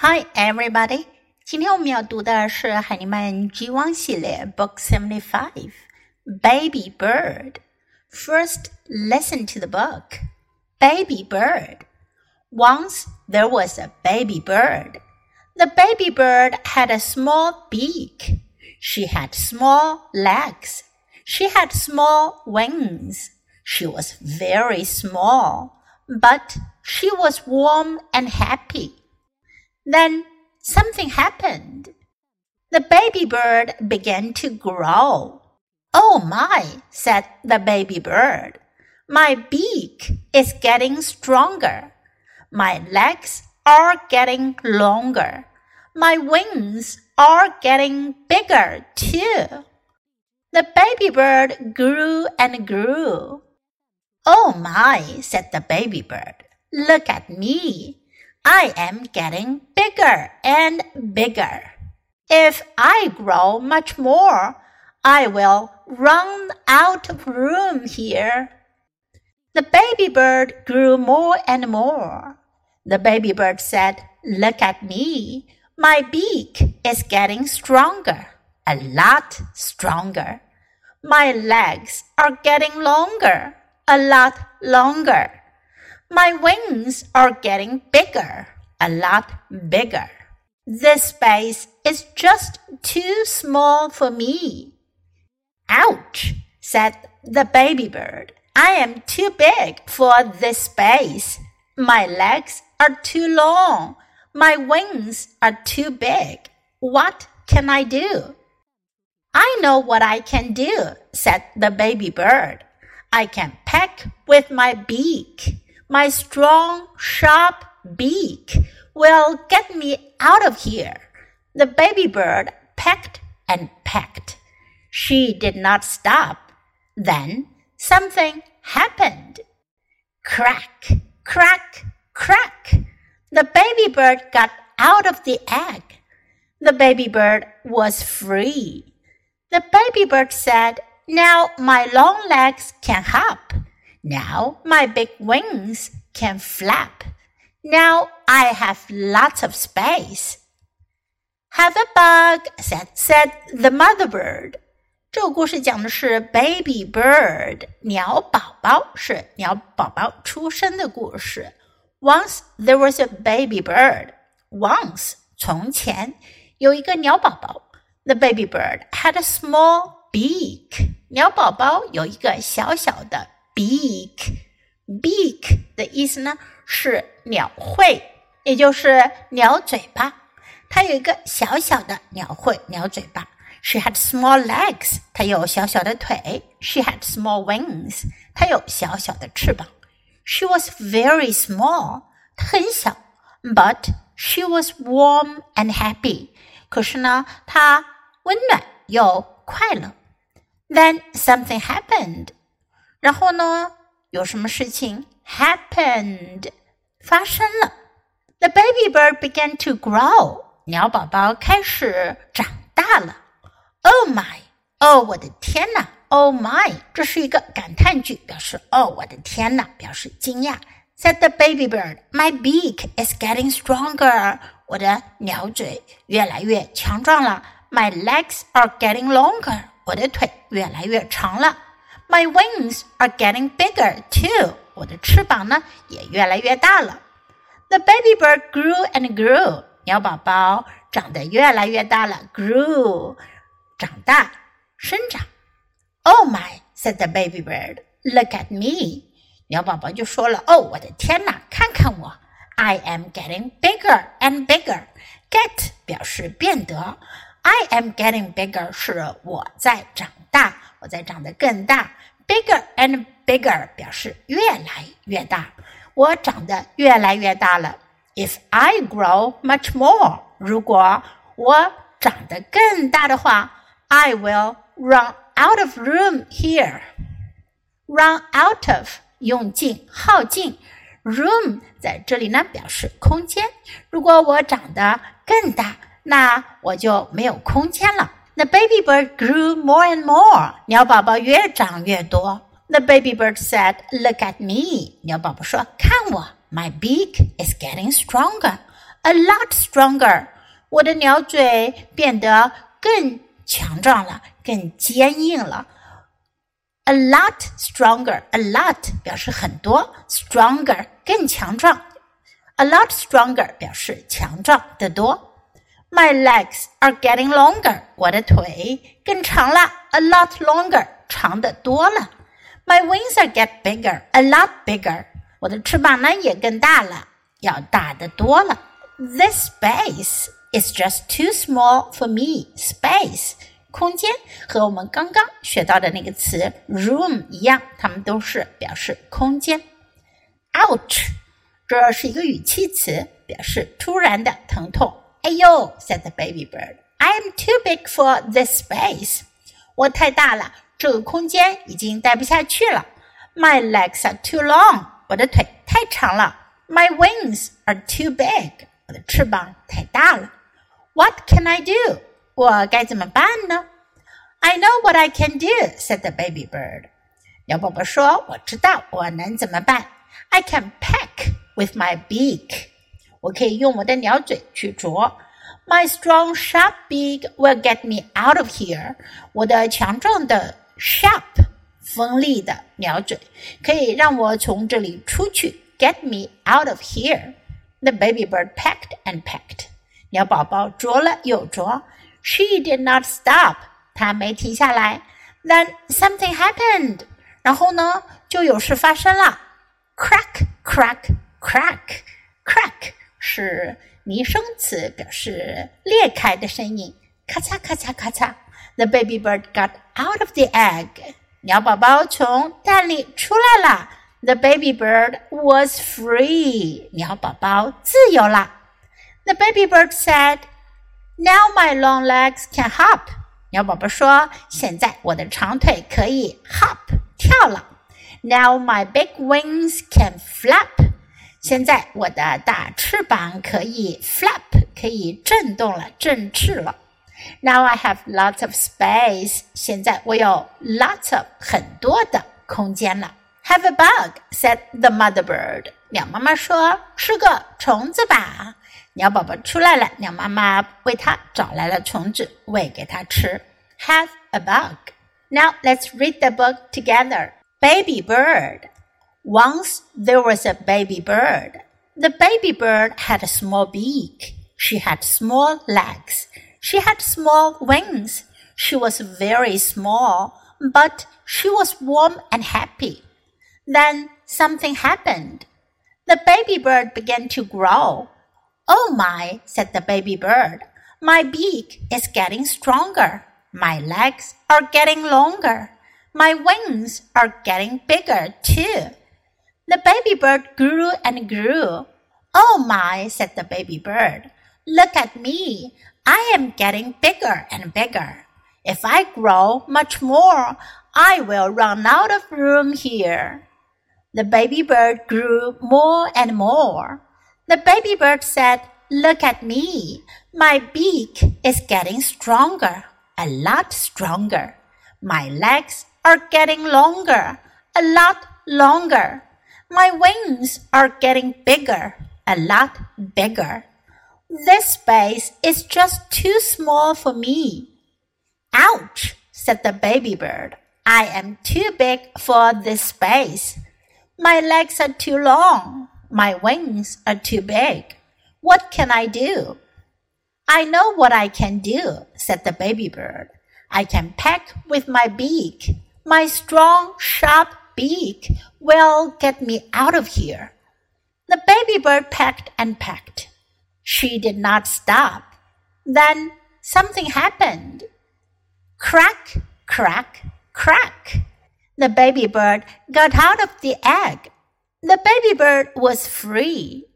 Hi, everybody！今天我们要读的是海尼曼 G1 系列 Book Seventy Five Baby Bird." First, listen to the book. Baby bird. Once there was a baby bird. The baby bird had a small beak. She had small legs. She had small wings. She was very small, but she was warm and happy. Then something happened. The baby bird began to grow. Oh my, said the baby bird. My beak is getting stronger. My legs are getting longer. My wings are getting bigger too. The baby bird grew and grew. Oh my, said the baby bird. Look at me. I am getting bigger and bigger. If I grow much more, I will run out of room here. The baby bird grew more and more. The baby bird said, Look at me. My beak is getting stronger, a lot stronger. My legs are getting longer, a lot longer. My wings are getting bigger, a lot bigger. This space is just too small for me. Ouch, said the baby bird. I am too big for this space. My legs are too long. My wings are too big. What can I do? I know what I can do, said the baby bird. I can peck with my beak. My strong, sharp beak will get me out of here. The baby bird pecked and pecked. She did not stop. Then something happened. Crack, crack, crack. The baby bird got out of the egg. The baby bird was free. The baby bird said, Now my long legs can hop. Now my big wings can flap. Now I have lots of space. Have a bug, said, said the mother bird. 这个故事讲的是 baby bird 鸟宝宝，是鸟宝宝出生的故事。Once there was a baby bird. Once 从前有一个鸟宝宝。The baby bird had a small beak. 鸟宝宝有一个小小的 beak beak 的意思呢是鸟喙，也就是鸟嘴巴。它有一个小小的鸟喙、鸟嘴巴。She had small legs，它有小小的腿。She had small wings，它有小小的翅膀。She was very small，它很小。But she was warm and happy，可是呢，它温暖又快乐。Then something happened， 然后呢，有什么事情 happened 发生了？The baby bird began to grow，鸟宝宝开始长大了。Oh my！哦，我的天呐！Oh my！这是一个感叹句，表示哦，我的天呐，表示惊讶。Said the baby bird, "My beak is getting stronger." 我的鸟嘴越来越强壮了。My legs are getting longer. 我的腿越来越长了。 My wings are getting bigger too. 我的翅膀呢也越来越大了。The baby bird grew and grew. 鸟宝宝长得越来越大了。Grew，长大，生长。Oh my, said the baby bird. Look at me. 鸟宝宝就说了：“哦，我的天哪，看看我！I am getting bigger and bigger. Get 表示变得 ，I am getting bigger 是我在长大，我在长得更大。Bigger and bigger 表示越来越大，我长得越来越大了。If I grow much more，如果我长得更大的话，I will run out of room here. Run out of 用尽、耗尽。Room 在这里呢表示空间。如果我长得更大， 那我就没有空间了。The baby bird grew more and more。鸟宝宝越长越多。The baby bird said, "Look at me." 鸟宝宝说：“看我，My beak is getting stronger. a lot stronger。我的鸟嘴变得更强壮了，更坚硬了。A lot stronger, a lot 表示很多，stronger 更强壮。A lot stronger 表示强壮的多。 ” My legs are getting longer，我的腿更长了，a lot longer 长的多了。My wings are get bigger, a lot bigger，我的翅膀呢也更大了，要大的多了。This space is just too small for me. Space 空间和我们刚刚学到的那个词 room 一样，它们都是表示空间。Ouch，这是一个语气词，表示突然的疼痛。哎呦，said the baby bird, "I am too big for this space." 我太大了，这个空间已经待不下去了。My legs are too long. 我的腿太长了。My wings are too big. 我的翅膀太大了。What can I do? 我该怎么办呢？I know what I can do," said the baby bird. 鸟宝宝说：“我知道我能怎么办。I can peck with my beak. 我可以用我的鸟嘴去啄。My strong sharp beak will get me out of here. 我的强壮的 sharp 锋利的鸟嘴可以让我从这里出去。Get me out of here. The baby bird pecked and pecked. 鸟宝宝啄了又啄。she did not stop. 她没停下来。Then something happened. 然后呢，就有事发生了。Crack, crack, crack, crack 是拟声词，表示裂开的声音。咔嚓咔嚓咔嚓。The baby bird got out of the egg. 鸟宝宝从蛋里出来了。The baby bird was free. 鸟宝宝自由了。The baby bird said. Now my long legs can hop。鸟宝宝说：“现在我的长腿可以 hop 跳了。Now my big wings can flap。现在我的大翅膀可以 flap，可以震动了，振翅了。Now I have lots of space。现在我有 lots of 很多的空间了。Have a bug，said the mother bird。鸟妈妈说：“吃个虫子吧。”鸟宝宝出来了，鸟妈妈为它找来了虫子，喂给它吃。Have a bug. Now let's read the book together. Baby bird. Once there was a baby bird. The baby bird had a small beak. She had small legs. She had small wings. She was very small, but she was warm and happy. Then something happened. The baby bird began to grow. Oh my, said the baby bird. My beak is getting stronger. My legs are getting longer. My wings are getting bigger too. The baby bird grew and grew. Oh my, said the baby bird. Look at me. I am getting bigger and bigger. If I grow much more, I will run out of room here. The baby bird grew more and more. The baby bird said, Look at me. My beak is getting stronger, a lot stronger. My legs are getting longer, a lot longer. My wings are getting bigger, a lot bigger. This space is just too small for me. Ouch, said the baby bird. I am too big for this space. My legs are too long. My wings are too big. What can I do? I know what I can do, said the baby bird. I can peck with my beak. My strong, sharp beak will get me out of here. The baby bird pecked and pecked. She did not stop. Then something happened. Crack, crack, crack. The baby bird got out of the egg. The baby bird was free.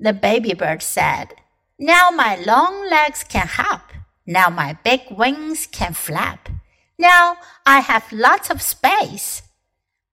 The baby bird said, Now my long legs can hop. Now my big wings can flap. Now I have lots of space.